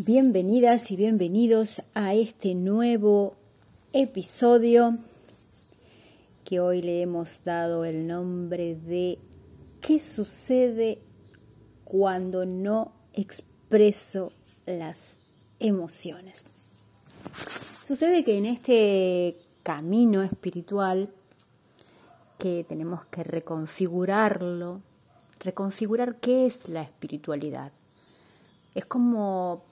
Bienvenidas y bienvenidos a este nuevo episodio que hoy le hemos dado el nombre de ¿Qué sucede cuando no expreso las emociones? Sucede que en este camino espiritual que tenemos que reconfigurarlo, reconfigurar qué es la espiritualidad. Es como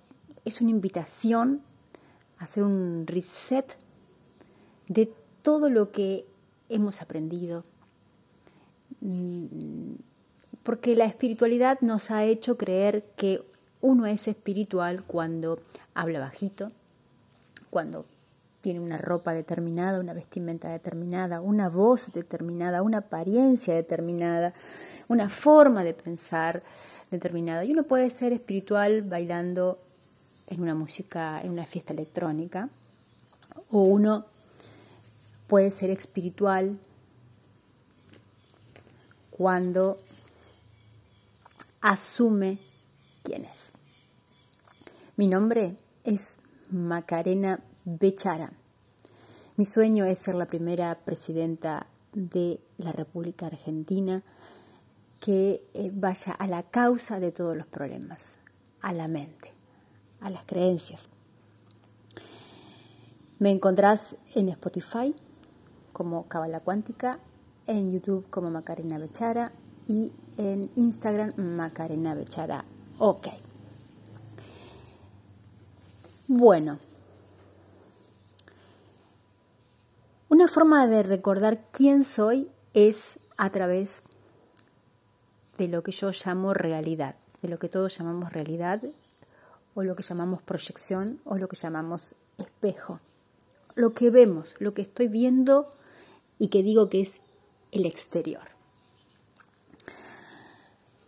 es una invitación a hacer un reset de todo lo que hemos aprendido. Mm, porque la espiritualidad nos ha hecho creer que uno es espiritual cuando habla bajito, cuando tiene una ropa determinada, una vestimenta determinada, una voz determinada, una apariencia determinada, una forma de pensar determinada. Y uno puede ser espiritual bailando en una música, en una fiesta electrónica, o uno puede ser espiritual cuando asume quién es. Mi nombre es Macarena Bechara. Mi sueño es ser la primera presidenta de la República Argentina que eh, vaya a la causa de todos los problemas, a la mente a las creencias. Me encontrás en Spotify como Cabala Cuántica, en YouTube como Macarena Bechara y en Instagram Macarena Bechara. Ok. Bueno, una forma de recordar quién soy es a través de lo que yo llamo realidad, de lo que todos llamamos realidad o lo que llamamos proyección o lo que llamamos espejo. Lo que vemos, lo que estoy viendo y que digo que es el exterior.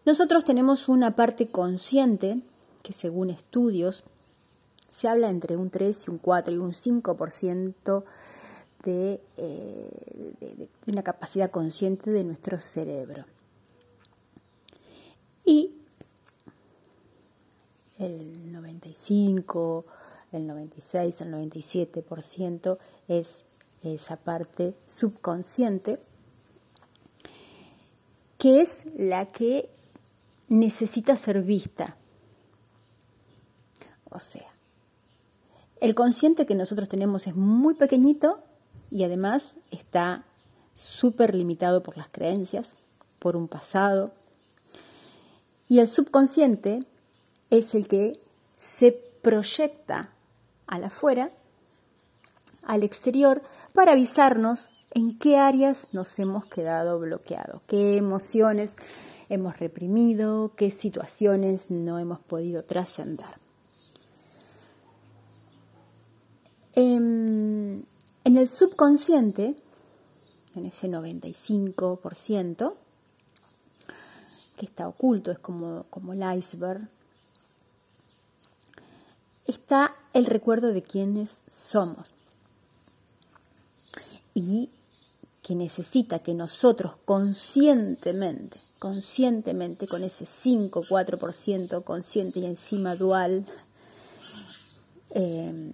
Nosotros tenemos una parte consciente que según estudios se habla entre un 3 y un 4 y un 5% de, eh, de, de una capacidad consciente de nuestro cerebro. Y el 95, el 96, el 97% es esa parte subconsciente, que es la que necesita ser vista. O sea, el consciente que nosotros tenemos es muy pequeñito y además está súper limitado por las creencias, por un pasado. Y el subconsciente es el que se proyecta al afuera, al exterior, para avisarnos en qué áreas nos hemos quedado bloqueados, qué emociones hemos reprimido, qué situaciones no hemos podido trascender. En, en, el subconsciente, en ese 95%, que está oculto, es como, como el iceberg, está el recuerdo de quienes somos y que necesita que nosotros conscientemente, conscientemente con ese 5, 4% consciente y encima dual, eh,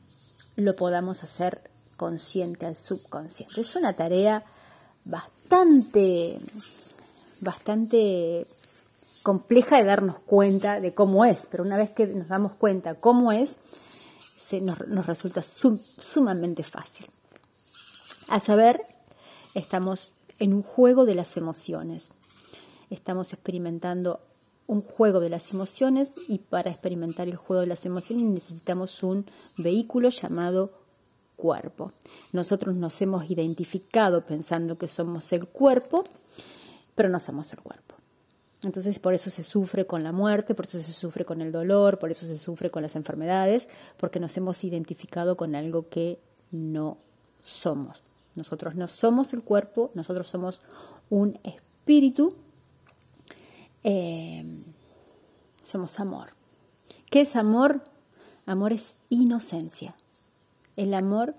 lo podamos hacer consciente al subconsciente. Es una tarea bastante, bastante compleja de darnos cuenta de cómo es, pero una vez que nos damos cuenta cómo es, se nos, resulta sumamente fácil. A saber, estamos en un juego de las emociones. Estamos experimentando un juego de las emociones y para experimentar el juego de las emociones necesitamos un vehículo llamado cuerpo. Nosotros nos hemos identificado pensando que somos el cuerpo, pero no somos el cuerpo. Entonces por eso se sufre con la muerte, por eso se sufre con el dolor, por eso se sufre con las enfermedades, porque nos hemos identificado con algo que no somos. Nosotros no somos el cuerpo, nosotros somos un espíritu, eh, somos amor. ¿Qué es amor? Amor es inocencia. El amor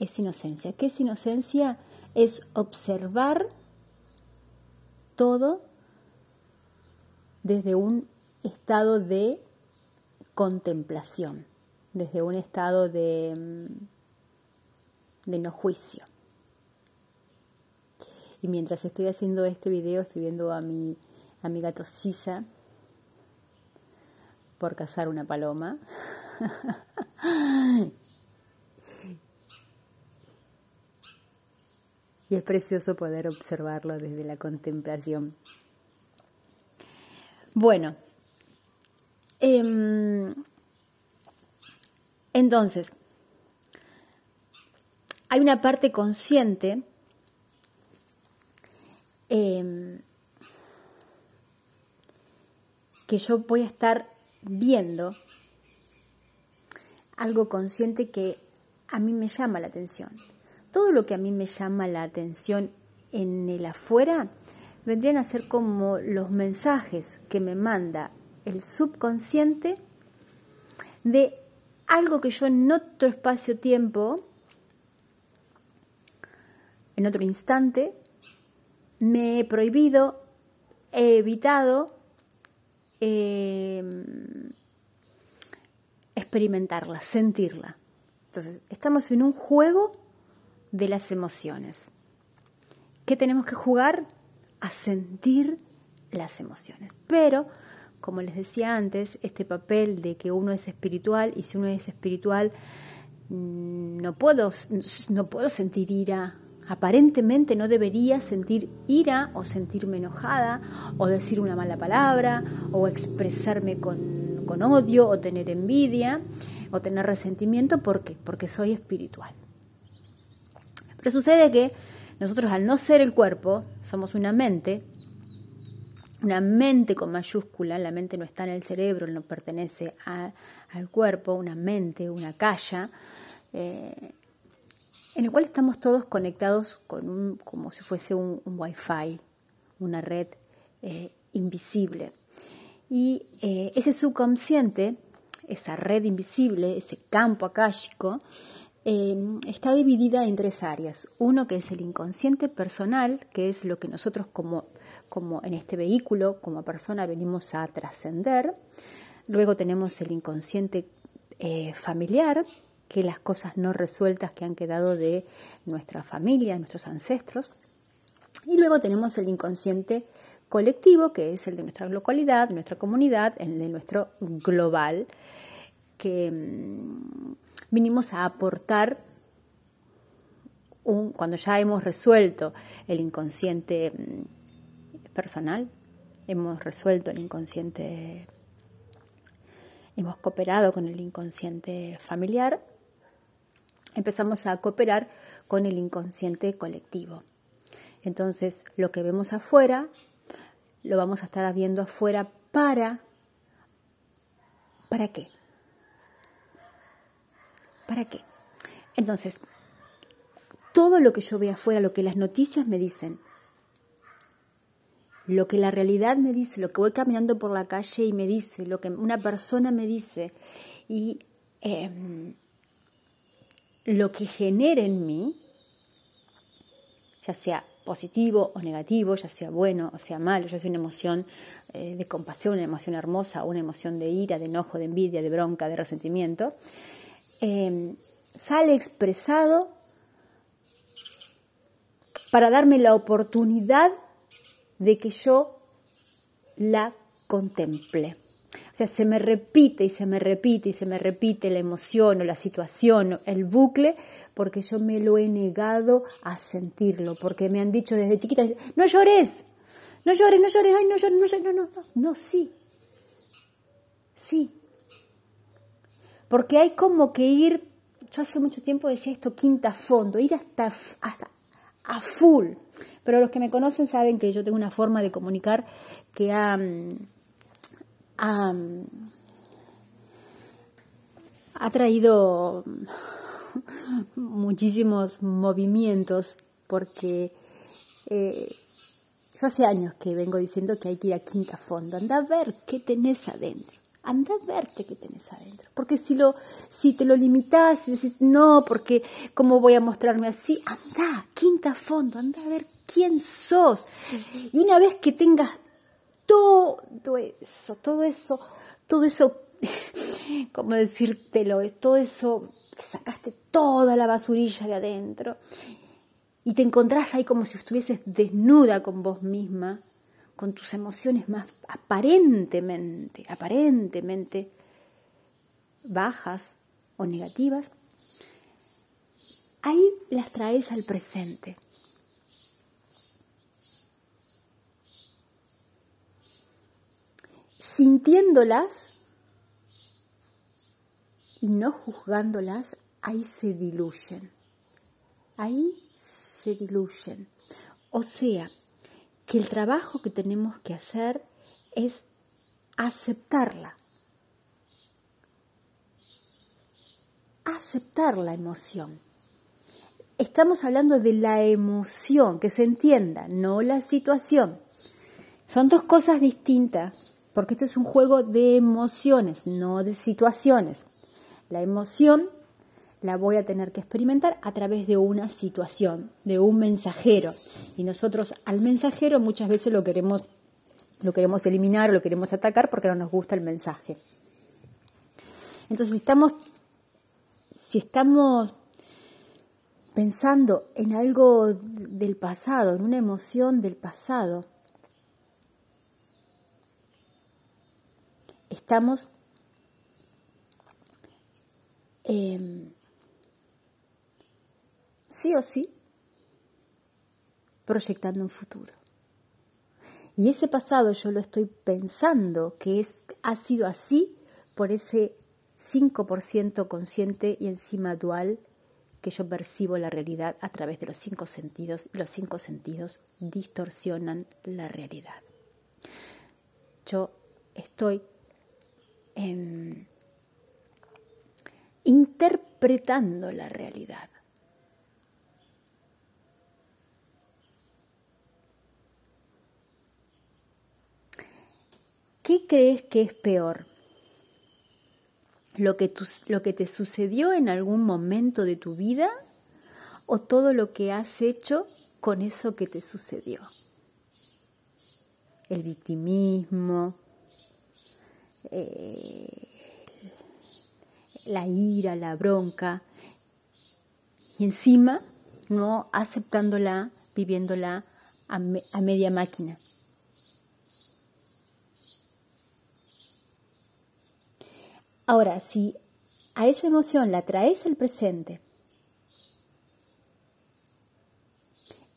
es inocencia. ¿Qué es inocencia? Es observar todo desde un estado de contemplación, desde un estado de, mm, de no juicio. Y mientras estoy haciendo este video, estoy viendo a mi, a mi gato por cazar una paloma. y es precioso poder observarlo desde la contemplación. Bueno, em, entonces, hay una parte consciente em, que yo voy a estar viendo algo consciente que a mí me llama la atención. Todo lo que a mí me llama la atención en el afuera vendrían a ser como los mensajes que me manda el subconsciente de algo que yo en otro espacio-tiempo, en otro instante, me he prohibido, he evitado em, experimentarla, sentirla. Entonces, estamos en un juego de las emociones. ¿Qué tenemos que jugar? A sentir las emociones. Pero, como les decía antes, este papel de que uno es espiritual y si uno es espiritual, mm, no puedo, no puedo sentir ira. Aparentemente no debería sentir ira o sentirme enojada o decir una mala palabra o expresarme con, con odio o tener envidia o tener resentimiento. ¿Por qué? Porque soy espiritual. Pero sucede que nosotros al no ser el cuerpo, somos una mente, una mente con mayúscula, la mente no está en el cerebro, no pertenece al cuerpo, una mente, una calla, eh, en el cual estamos todos conectados con un, como si fuese un, wifi, una red eh, invisible. Y eh, ese subconsciente, esa red invisible, ese campo akáshico, Em, está dividida en tres áreas. Uno que es el inconsciente personal, que es lo que nosotros como, como en este vehículo, como persona, venimos a trascender. Luego tenemos el inconsciente eh, familiar, que las cosas no resueltas que han quedado de nuestra familia, de nuestros ancestros. Y luego tenemos el inconsciente colectivo, que es el de nuestra localidad, nuestra comunidad, el de nuestro global, que mm, vinimos a aportar un, cuando ya hemos resuelto el inconsciente mm, personal, hemos resuelto el inconsciente, hemos cooperado con el inconsciente familiar, empezamos a cooperar con el inconsciente colectivo. Entonces, lo que vemos afuera, lo vamos a estar viendo afuera para... ¿Para qué? ¿Para qué? Entonces, todo lo que yo veo afuera, lo que las noticias me dicen, lo que la realidad me dice, lo que voy caminando por la calle y me dice, lo que una persona me dice y em, lo que genera en mí, ya sea positivo o negativo, ya sea bueno o sea malo, ya sea una emoción eh, de compasión, una emoción hermosa, una emoción de ira, de enojo, de envidia, de bronca, de resentimiento, Em, sale expresado para darme la oportunidad de que yo la contemple. O sea, se me repite y se me repite y se me repite la emoción o la situación, el bucle, porque yo me lo he negado a sentirlo, porque me han dicho desde chiquita, no llores, no llores, no llores, ay, no llores, no llores, no, no, no, no, sí, sí, porque hay como que ir, yo hace mucho tiempo decía esto, quinta fondo, ir hasta, hasta a full. Pero los que me conocen saben que yo tengo una forma de comunicar que ha, ha, traído muchísimos movimientos porque eh, yo hace años que vengo diciendo que hay que ir a quinta fondo, anda a ver qué tenés adentro anda a verte qué tenés adentro. Porque si, lo, si te lo limitas y decís, no, porque ¿cómo voy a mostrarme así? Anda, quinta fondo, anda a ver quién sos. Y una vez que tengas todo eso, todo eso, todo eso ¿cómo decírtelo? Todo eso, que sacaste toda la basurilla de adentro y te encontrás ahí como si estuvieses desnuda con vos misma, con tus emociones más aparentemente, aparentemente bajas o negativas, ahí las traes al presente. Sintiéndolas y no juzgándolas, ahí se diluyen. Ahí se diluyen. O sea, que el trabajo que tenemos que hacer es aceptarla. Aceptar la emoción. Estamos hablando de la emoción, que se entienda, no la situación. Son dos cosas distintas, porque esto es un juego de emociones, no de situaciones. La emoción la voy a tener que experimentar a través de una situación, de un mensajero. Y nosotros al mensajero muchas veces lo queremos, lo queremos eliminar o lo queremos atacar porque no nos gusta el mensaje. Entonces, si estamos, si estamos pensando en algo del pasado, en una emoción del pasado, estamos eh, sí o sí proyectando un futuro. Y ese pasado yo lo estoy pensando que es, ha sido así por ese 5% consciente y encima dual que yo percibo la realidad a través de los cinco sentidos los cinco sentidos distorsionan la realidad. Yo estoy interpretando la realidad. ¿Qué crees que es peor? ¿Lo que, ¿Lo que te sucedió en algún momento de tu vida o todo lo que has hecho con eso que te sucedió? El victimismo, eh, la ira, la bronca, y encima no aceptándola, viviéndola a media máquina. Ahora, si a esa emoción la traes al presente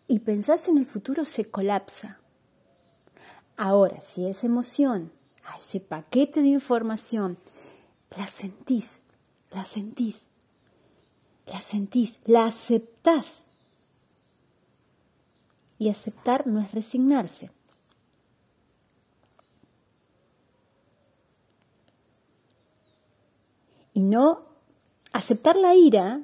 y pensás en el futuro, se colapsa. Ahora, si esa emoción, a ese paquete de información, la sentís, la sentís, la sentís, la aceptás. Y aceptar no es resignarse. Y no aceptar la ira,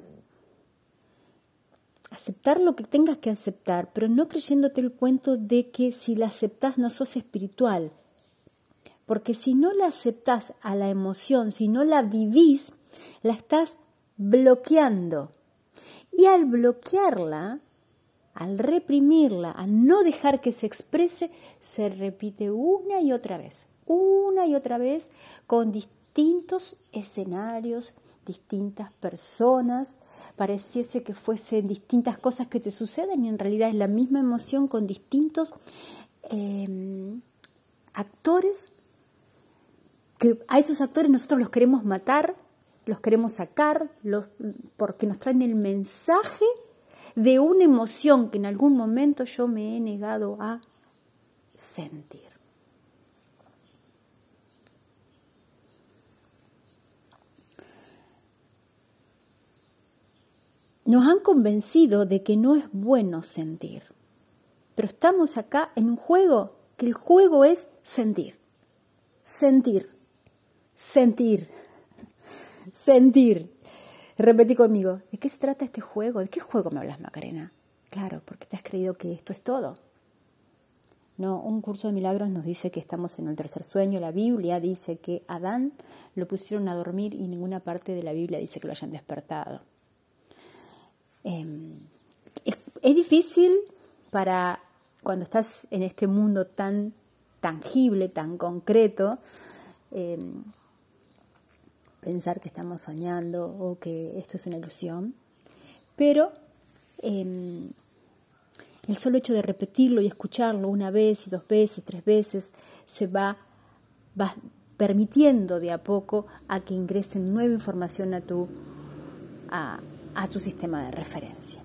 aceptar lo que tengas que aceptar, pero no creyéndote el cuento de que si la aceptas no sos espiritual. Porque si no la aceptas a la emoción, si no la vivís, la estás bloqueando. Y al bloquearla, al reprimirla, al no dejar que se exprese, se repite una y otra vez, una y otra vez con distintos escenarios, distintas personas, pareciese que fuesen distintas cosas que te suceden y en realidad es la misma emoción con distintos em, actores, que a esos actores nosotros los queremos matar, los queremos sacar, los, porque nos traen el mensaje de una emoción que en algún momento yo me he negado a sentir. Nos han convencido de que no es bueno sentir. Pero estamos acá en un juego, que el juego es sentir. Sentir. Sentir. Sentir. Repetí conmigo, ¿de qué se trata este juego? ¿De qué juego me hablas, Macarena? Claro, porque te has creído que esto es todo. No, un curso de milagros nos dice que estamos en el tercer sueño. La Biblia dice que Adán lo pusieron a dormir y ninguna parte de la Biblia dice que lo hayan despertado. Em, es, difícil para cuando estás en este mundo tan tangible, tan concreto, em, pensar que estamos soñando o que esto es una ilusión, pero em, el solo hecho de repetirlo y escucharlo una vez y dos veces, tres veces, se va, permitiendo de a poco a que ingrese nueva información a tu, a tu sistema de referencia.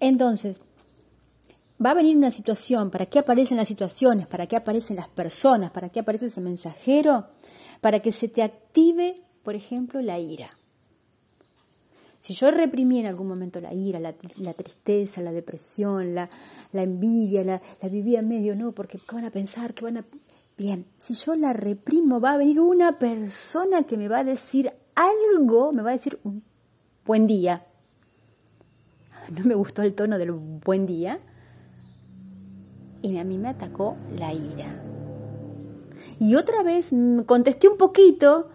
Entonces, va a venir una situación, ¿para qué aparecen las situaciones? ¿Para qué aparecen las personas? ¿Para qué aparece ese mensajero? Para que se te active, por ejemplo, la ira. Si yo reprimí en algún momento la ira, la, tristeza, la depresión, la, envidia, la, vivía medio, no, porque ¿qué van a pensar? ¿Qué van a...? Bien, si yo la reprimo, va a venir una persona que me va a decir algo, me va a decir buen día. No me gustó el tono del buen día, y a mí me atacó la ira. Y otra vez contesté un poquito,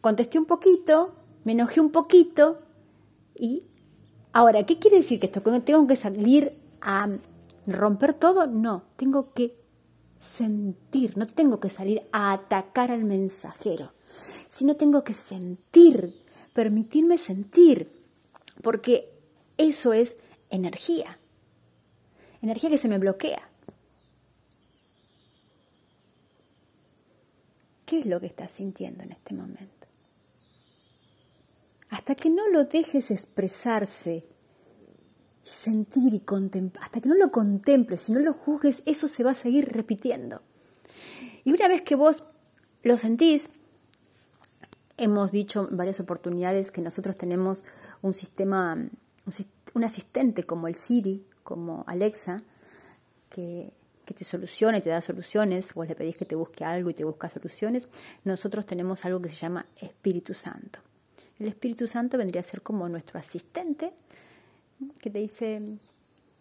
contesté un poquito, me enojé un poquito y ahora, ¿qué quiere decir que esto? ¿Tengo que salir a romper todo? No, tengo que sentir, no tengo que salir a atacar al mensajero, sino tengo que sentir, permitirme sentir, porque eso es energía, energía que se me bloquea. ¿Qué es lo que estás sintiendo en este momento? Hasta que no lo dejes expresarse, sentir y contemplar, hasta que no lo contemples, si no lo juzgues, eso se va a seguir repitiendo. Y una vez que vos lo sentís, hemos dicho en varias oportunidades que nosotros tenemos un sistema, un asistente como el Siri, como Alexa, que te soluciona y te da soluciones, vos le pedís que te busque algo y te busca soluciones, nosotros tenemos algo que se llama Espíritu Santo. El Espíritu Santo vendría a ser como nuestro asistente, que te dice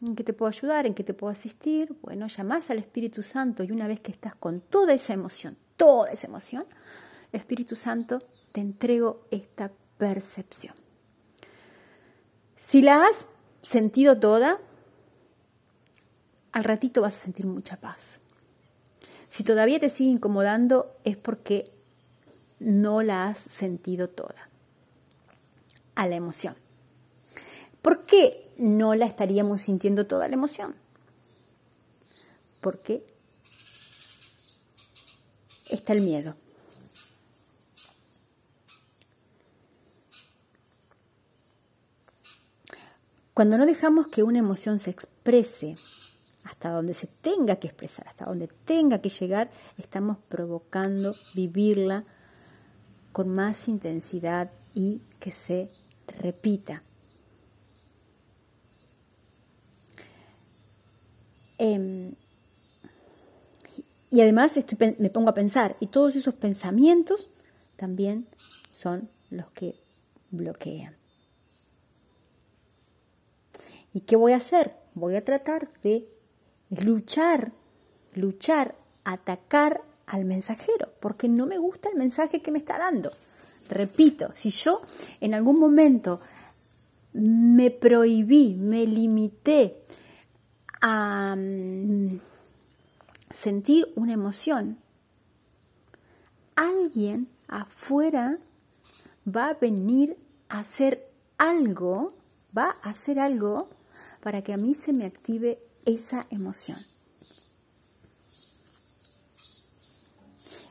en qué te puedo ayudar, en qué te puedo asistir. Bueno, llamás al Espíritu Santo y una vez que estás con toda esa emoción, toda esa emoción, Espíritu Santo, te entrego esta percepción. Si la has sentido toda, al ratito vas a sentir mucha paz. Si todavía te sigue incomodando es porque no la has sentido toda. A la emoción. ¿Por qué no la estaríamos sintiendo toda la emoción? Porque está el miedo. Cuando no dejamos que una emoción se exprese hasta donde se tenga que expresar, hasta donde tenga que llegar, estamos provocando vivirla con más intensidad y que se repita. Em, y además me pongo a pensar, y todos esos pensamientos también son los que bloquean. ¿Y qué voy a hacer? Voy a tratar de luchar, luchar, atacar al mensajero, porque no me gusta el mensaje que me está dando. Repito, si yo en algún momento me prohibí, me limité a mm, sentir una emoción, alguien afuera va a venir a hacer algo, va a hacer algo para que a mí se me active esa emoción.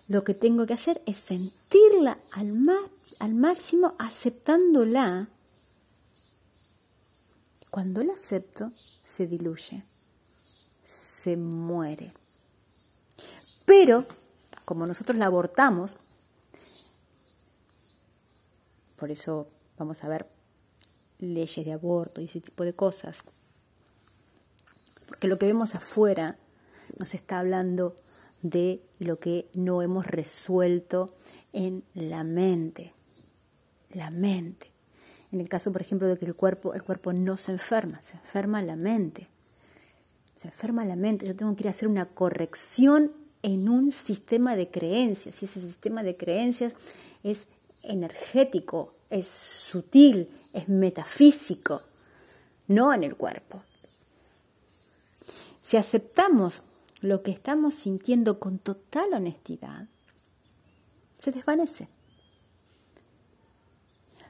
Lo que tengo que hacer es sentirla al, al máximo, aceptándola. Cuando la acepto, se diluye, se muere. Pero, como nosotros la abortamos, por eso vamos a ver leyes de aborto y ese tipo de cosas, porque lo que vemos afuera nos está hablando de lo que no hemos resuelto en la mente. La mente. En el caso, por ejemplo, de que el cuerpo, el cuerpo no se enferma, se enferma la mente. Se enferma la mente. Yo tengo que ir a hacer una corrección en un sistema de creencias. Y ese sistema de creencias es energético, es sutil, es metafísico, no en el cuerpo. Si aceptamos lo que estamos sintiendo con total honestidad, se desvanece.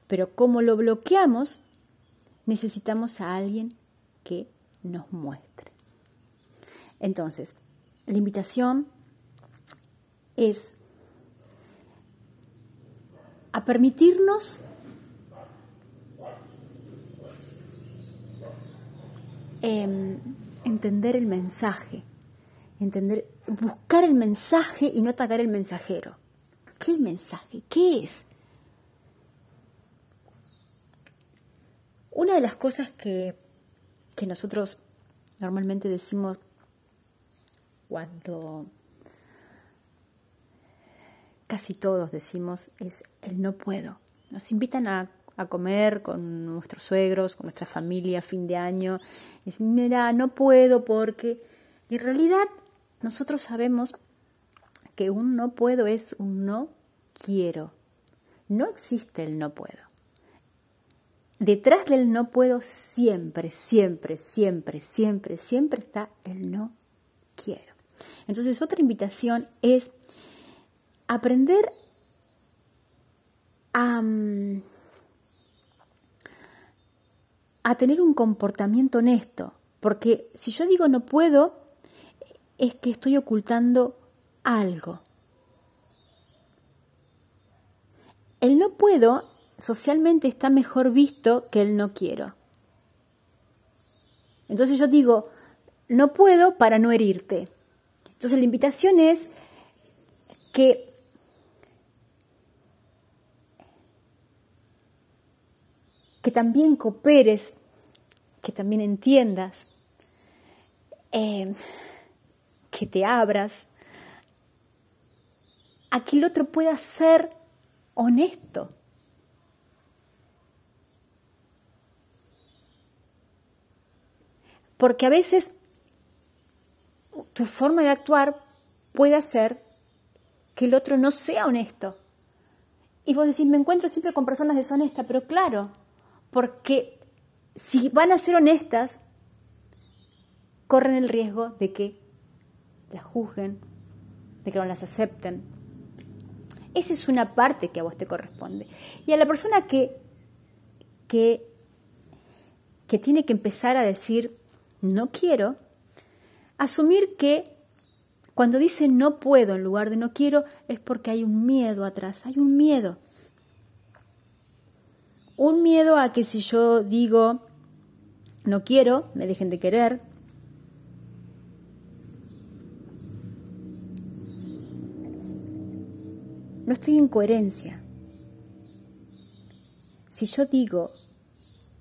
Pero como lo bloqueamos, necesitamos a alguien que nos muestre. Entonces, la invitación es a permitirnos em, entender el mensaje, entender, buscar el mensaje y no atacar el mensajero. ¿Qué mensaje? ¿Qué es? Una de las cosas que, que nosotros normalmente decimos cuando casi todos decimos es el no puedo. Nos invitan a, comer con nuestros suegros, con nuestra familia a fin de año. Es, mira, no puedo porque... en realidad nosotros sabemos que un no puedo es un no quiero. No existe el no puedo. Detrás del no puedo siempre, siempre, siempre, siempre, siempre está el no quiero. Entonces otra invitación es aprender a, mm, a tener un comportamiento honesto, porque si yo digo no puedo, es que estoy ocultando algo. El no puedo socialmente está mejor visto que el no quiero. Entonces yo digo, no puedo para no herirte. Entonces la invitación es que que también cooperes, que también entiendas, eh, que te abras, a que el otro pueda ser honesto. Porque a veces tu forma de actuar puede hacer que el otro no sea honesto. Y vos decís, me encuentro siempre con personas deshonestas, pero claro, porque si van a ser honestas, corren el riesgo de que las juzguen, de que no las acepten. Esa es una parte que a vos te corresponde. Y a la persona que, que, que tiene que empezar a decir, no quiero, asumir que cuando dice no puedo en lugar de no quiero es porque hay un miedo atrás, hay un miedo. Un miedo a que si yo digo no quiero, me dejen de querer. No estoy en coherencia. Si yo digo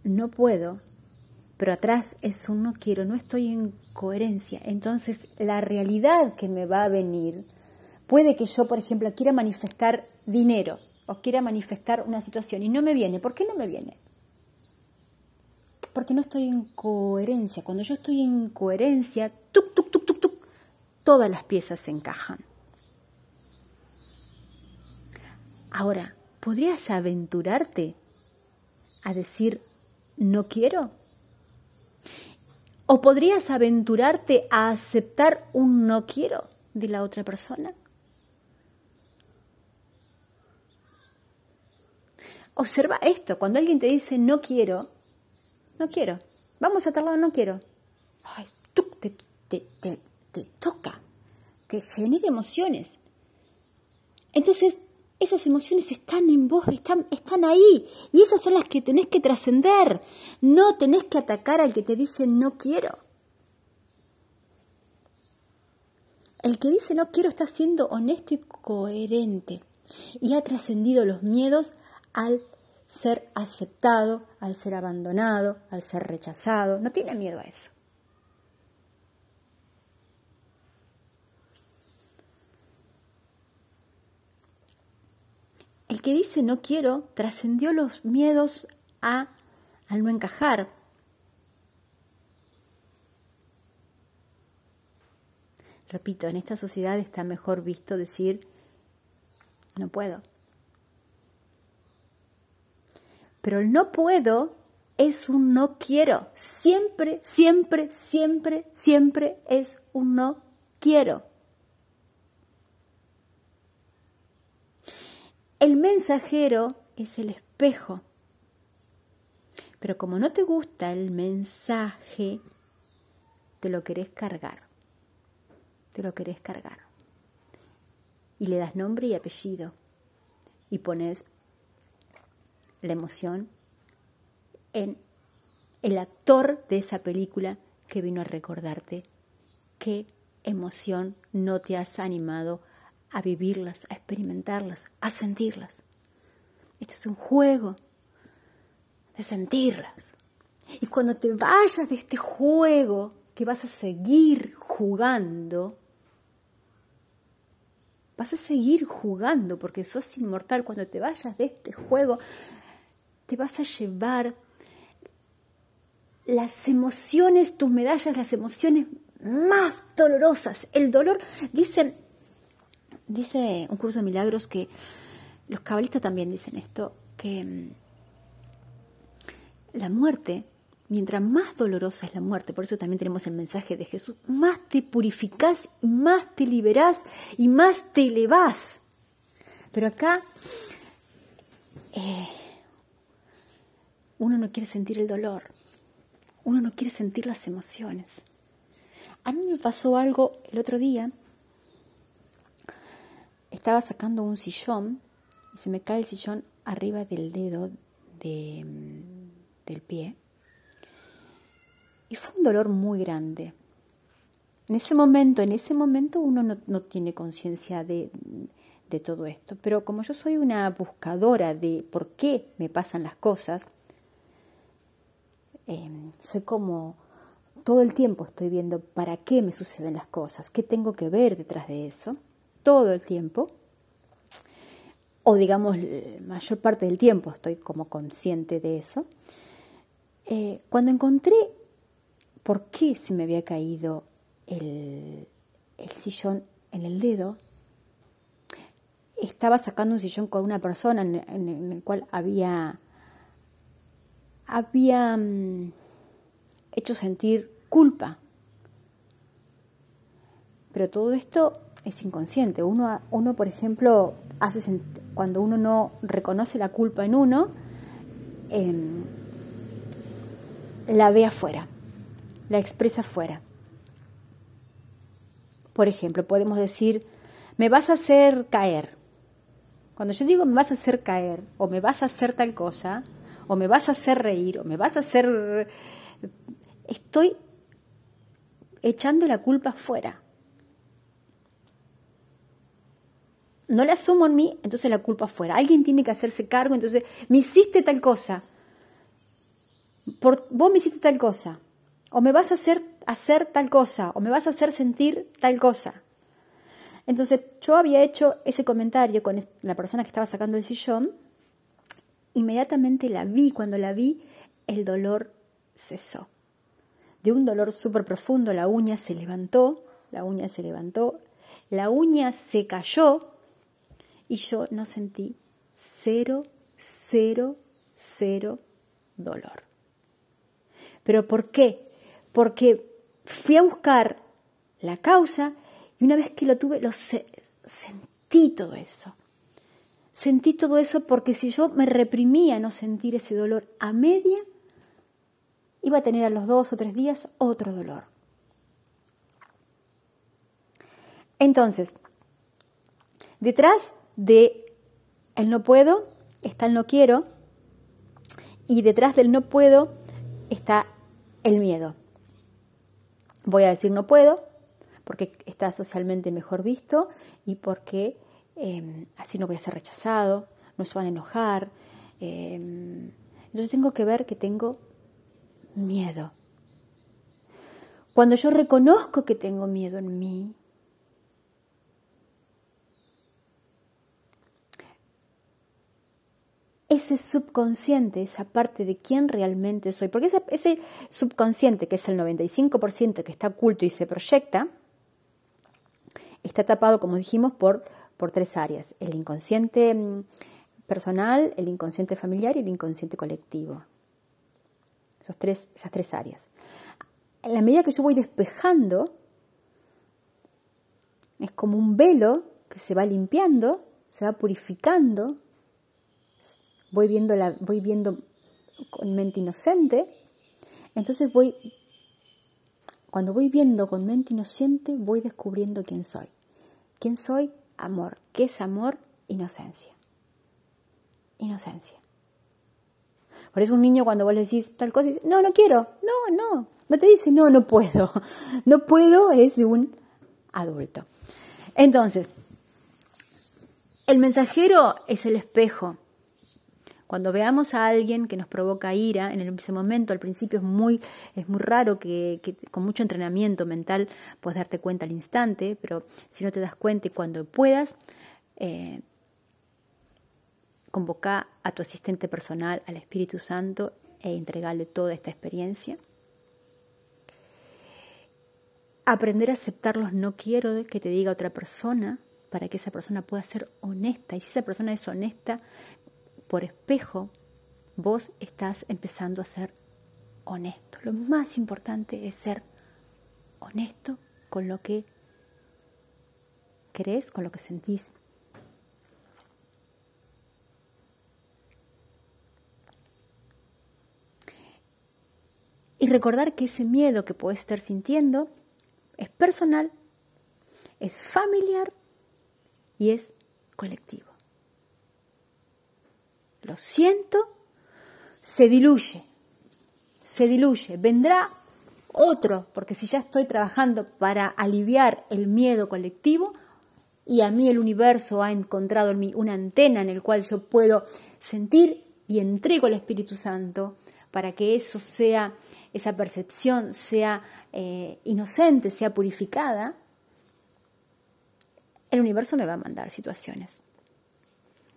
no puedo, pero atrás es un no quiero, no estoy en coherencia, entonces la realidad que me va a venir puede que yo, por ejemplo, quiera manifestar dinero o quiera manifestar una situación y no me viene. ¿Por qué no me viene? Porque no estoy en coherencia. Cuando yo estoy en coherencia, tuk, tuk, tuk, tuk, tuk, todas las piezas se encajan. Ahora, ¿podrías aventurarte a decir no quiero? ¿O podrías aventurarte a aceptar un no quiero de la otra persona? Observa esto, cuando alguien te dice no quiero, no quiero, vamos a tal no quiero. Ay, te, te, toca, te genera emociones. Entonces, esas emociones están en vos, están, están ahí. Y esas son las que tenés que trascender. No tenés que atacar al que te dice no quiero. El que dice no quiero está siendo honesto y coherente. Y ha trascendido los miedos al ser aceptado, al ser abandonado, al ser rechazado. No tiene miedo a eso. El que dice no quiero trascendió los miedos a al no encajar. Repito, en esta sociedad está mejor visto decir no puedo. Pero el no puedo es un no quiero. Siempre, siempre, siempre, siempre es un no quiero. El mensajero es el espejo. Pero como no te gusta el mensaje, te lo querés cargar. Te lo querés cargar. Y le das nombre y apellido. Y pones la emoción en el actor de esa película que vino a recordarte qué emoción no te has animado a vivirlas, a experimentarlas, a sentirlas. Esto es un juego de sentirlas. Y cuando te vayas de este juego que vas a seguir jugando, vas a seguir jugando porque sos inmortal. Cuando te vayas de este juego, te vas a llevar las emociones, tus medallas, las emociones más dolorosas. El dolor, dice, un curso de milagros que los cabalistas también dicen esto, que mm, la muerte, mientras más dolorosa es la muerte, por eso también tenemos el mensaje de Jesús, más te purificás, más te liberás y más te elevás. Pero acá eh, uno no quiere sentir el dolor, uno no quiere sentir las emociones. A mí me pasó algo el otro día, estaba sacando un sillón y se me cae el sillón arriba del dedo de, del pie. Y fue un dolor muy grande. En ese momento, en ese momento uno no, tiene conciencia de, de todo esto. Pero como yo soy una buscadora de por qué me pasan las cosas, eh, soy como todo el tiempo estoy viendo para qué me suceden las cosas, qué tengo que ver detrás de eso, todo el tiempo. O digamos mayor parte del tiempo estoy como consciente de eso, eh, cuando encontré por qué se me había caído el, sillón en el dedo, estaba sacando un sillón con una persona en, el cual había, había mm, hecho sentir culpa. Pero todo esto es inconsciente. Uno, uno por ejemplo, hace cuando uno no reconoce la culpa en uno, em, la ve afuera, la expresa afuera. Por ejemplo, podemos decir, me vas a hacer caer. Cuando yo digo me vas a hacer caer, o me vas a hacer tal cosa, o me vas a hacer reír, o me vas a hacer... Estoy echando la culpa afuera. no la asumo en mí, entonces la culpa afuera. Alguien tiene que hacerse cargo, entonces me hiciste tal cosa. Por, vos me hiciste tal cosa. O me vas a hacer hacer tal cosa. O me vas a hacer sentir tal cosa. Entonces yo había hecho ese comentario con la persona que estaba sacando el sillón. Inmediatamente la vi. Cuando la vi, el dolor cesó. De un dolor súper profundo, la uña se levantó. La uña se levantó. La uña se cayó y yo no sentí cero, cero, cero dolor. ¿Pero por qué? Porque fui a buscar la causa y una vez que lo tuve, lo sentí todo eso. Sentí todo eso porque si yo me reprimía no sentir ese dolor a media, iba a tener a los dos o tres días otro dolor. Entonces, detrás de el no puedo está el no quiero y detrás del no puedo está el miedo. Voy a decir no puedo porque está socialmente mejor visto y porque em, así no voy a ser rechazado, no se van a enojar. Em, entonces tengo que ver que tengo miedo. Cuando yo reconozco que tengo miedo en mí, ese subconsciente, esa parte de quién realmente soy, porque ese, subconsciente, que es el 95% que está oculto y se proyecta, está tapado, como dijimos, por, por tres áreas, el inconsciente mm, personal, el inconsciente familiar y el inconsciente colectivo. Esos tres, esas tres áreas. En la medida que yo voy despejando, es como un velo que se va limpiando, se va purificando, voy viendo, la, voy viendo con mente inocente, entonces voy, cuando voy viendo con mente inocente, voy descubriendo quién soy. ¿Quién soy? Amor. ¿Qué es amor? Inocencia. Inocencia. Por eso un niño cuando vos le decís tal cosa, dice, no, no quiero, no, no, no te dice, no, no puedo. No puedo es de un adulto. Entonces, el mensajero es el espejo. Cuando veamos a alguien que nos provoca ira, en ese momento al principio es muy, es muy raro que, con mucho entrenamiento mental puedas darte cuenta al instante, pero si no te das cuenta y cuando puedas, eh, convoca a tu asistente personal, al Espíritu Santo, e entregarle toda esta experiencia. Aprender a aceptar los no quiero que te diga otra persona para que esa persona pueda ser honesta. Y si esa persona es honesta, por espejo, vos estás empezando a ser honesto. Lo más importante es ser honesto con lo que crees, con lo que sentís. Y recordar que ese miedo que puedes estar sintiendo es personal, es familiar y es colectivo. Lo siento, se diluye, se diluye. Vendrá otro, porque si ya estoy trabajando para aliviar el miedo colectivo y a mí el universo ha encontrado en mí una antena en el cual yo puedo sentir y entrego al Espíritu Santo para que eso sea, esa percepción sea eh, inocente, sea purificada, el universo me va a mandar situaciones.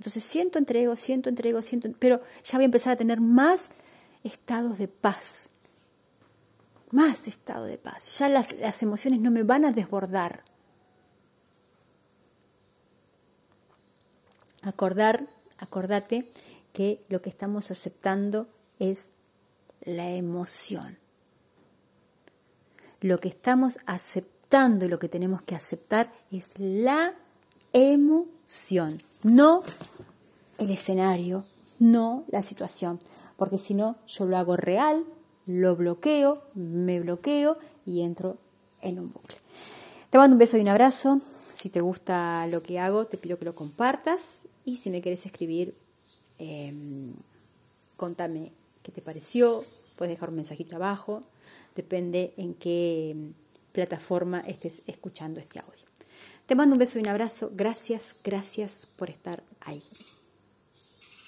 Entonces siento, entrego, siento, entrego, siento, pero ya voy a empezar a tener más estados de paz, más estado de paz. Ya las, las emociones no me van a desbordar. Acordar, acordate que lo que estamos aceptando es la emoción lo que estamos aceptando y lo que tenemos que aceptar es la emoción, no el escenario, no la situación, porque si no, yo lo hago real, lo bloqueo, me bloqueo y entro en un bucle. Te mando un beso y un abrazo. Si te gusta lo que hago, te pido que lo compartas y si me quieres escribir, em, contame qué te pareció, puedes dejar un mensajito abajo depende en qué plataforma estés escuchando este audio. Te mando un beso y un abrazo. Gracias, gracias por estar ahí.